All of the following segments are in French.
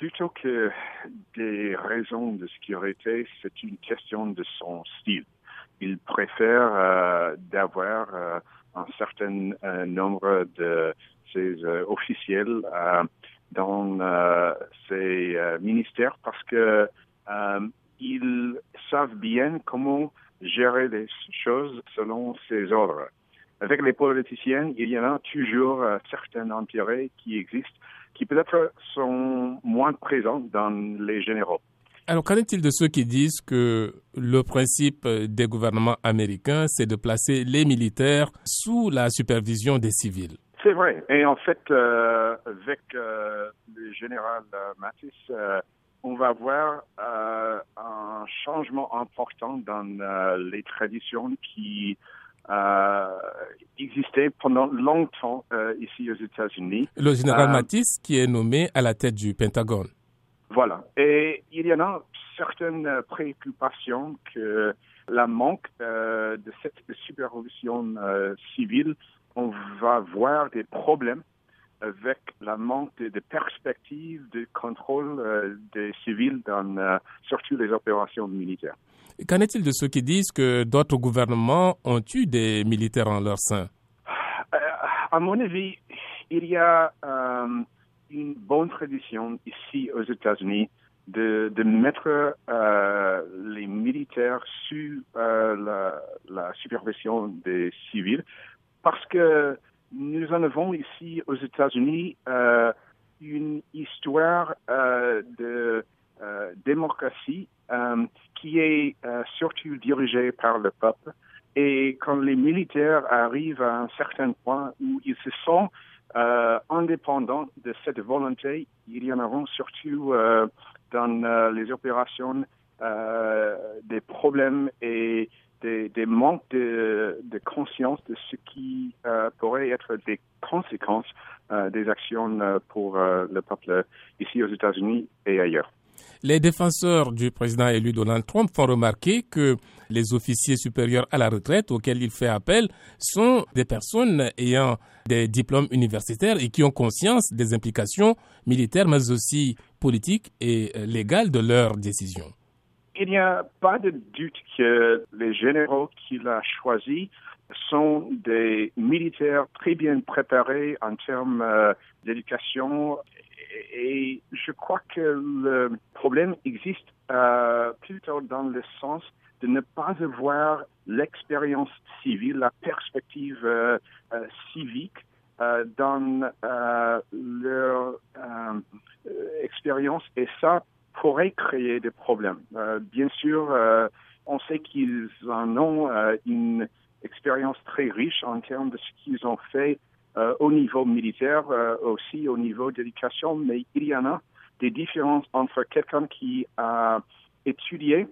plutôt que des raisons de sécurité, c'est une question de son style. Il préfère euh, d'avoir euh, un certain euh, nombre de ses officiels dans ses ministères parce que ils savent bien comment gérer les choses selon ses ordres. Avec les politiciens, il y en a toujours certains intérêts qui existent qui peut-être sont moins présents dans les généraux. Alors, qu'en est-il de ceux qui disent que le principe des gouvernements américains, c'est de placer les militaires sous la supervision des civils? C'est vrai. Et en fait, euh, avec euh, le général euh, Mattis, on va voir un changement important dans les traditions qui euh, existait pendant longtemps euh, ici aux États-Unis. Le général euh, Mattis qui est nommé à la tête du Pentagone. Voilà. Et il y en a certaines préoccupations que la manque de cette supervision civile, on va voir des problèmes avec la manque de, perspectives de contrôle des civils dans surtout les opérations militaires. Qu'en est-il de ceux qui disent que d'autres gouvernements ont eu des militaires en leur sein? Euh, À mon avis, il y a euh, une bonne tradition ici aux États-Unis de, mettre euh, les militaires sous la, la, supervision des civils parce que nous en avons ici aux États-Unis une histoire de démocratie qui est euh, surtout dirigé par le peuple. Et quand les militaires arrivent à un certain point où ils se sentent euh, indépendants de cette volonté, il y en aura surtout euh, dans les opérations des problèmes et des, manques de, conscience de ce qui pourrait être des conséquences des actions pour le peuple ici aux États-Unis et ailleurs. Les défenseurs du président élu Donald Trump font remarquer que les officiers supérieurs à la retraite auxquels il fait appel sont des personnes ayant des diplômes universitaires et qui ont conscience des implications militaires mais aussi politiques et légales de leurs décisions. Il n'y a pas de doute que les généraux qu'il a choisis sont des militaires très bien préparés en termes euh, d'éducation et je crois que le problème existe euh, plutôt dans le sens de ne pas avoir l'expérience civile, la perspective euh, euh, civique dans leur expérience et ça pourrait créer des problèmes. bien sûr, on sait qu'ils en ont une expérience très riche en termes de ce qu'ils ont fait euh, au niveau militaire, euh, aussi au niveau d'éducation, mais il y en a des différences entre quelqu'un qui a étudié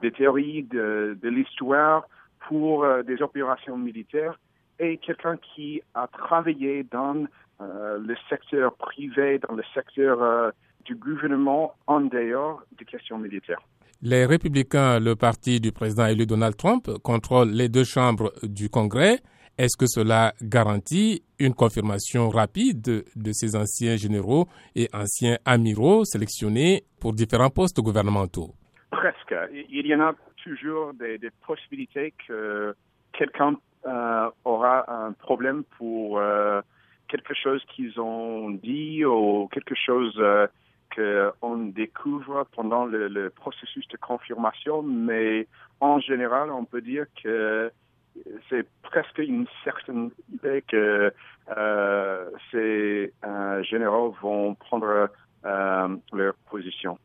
des théories de, l'histoire pour euh, des opérations militaires et quelqu'un qui a travaillé dans le secteur privé, dans le secteur du gouvernement en dehors des questions militaires. Les républicains, le parti du président élu Donald Trump, contrôlent les deux chambres du Congrès. Est-ce que cela garantit une confirmation rapide de, ces anciens généraux et anciens amiraux sélectionnés pour différents postes gouvernementaux? Presque. Il y en a toujours des, possibilités que quelqu'un euh, aura un problème pour euh, quelque chose qu'ils ont dit ou quelque chose euh, qu'on découvre pendant le, le, processus de confirmation, mais en général, on peut dire que c'est presque une certaine idée que euh, ces euh, généraux vont prendre euh, leur position.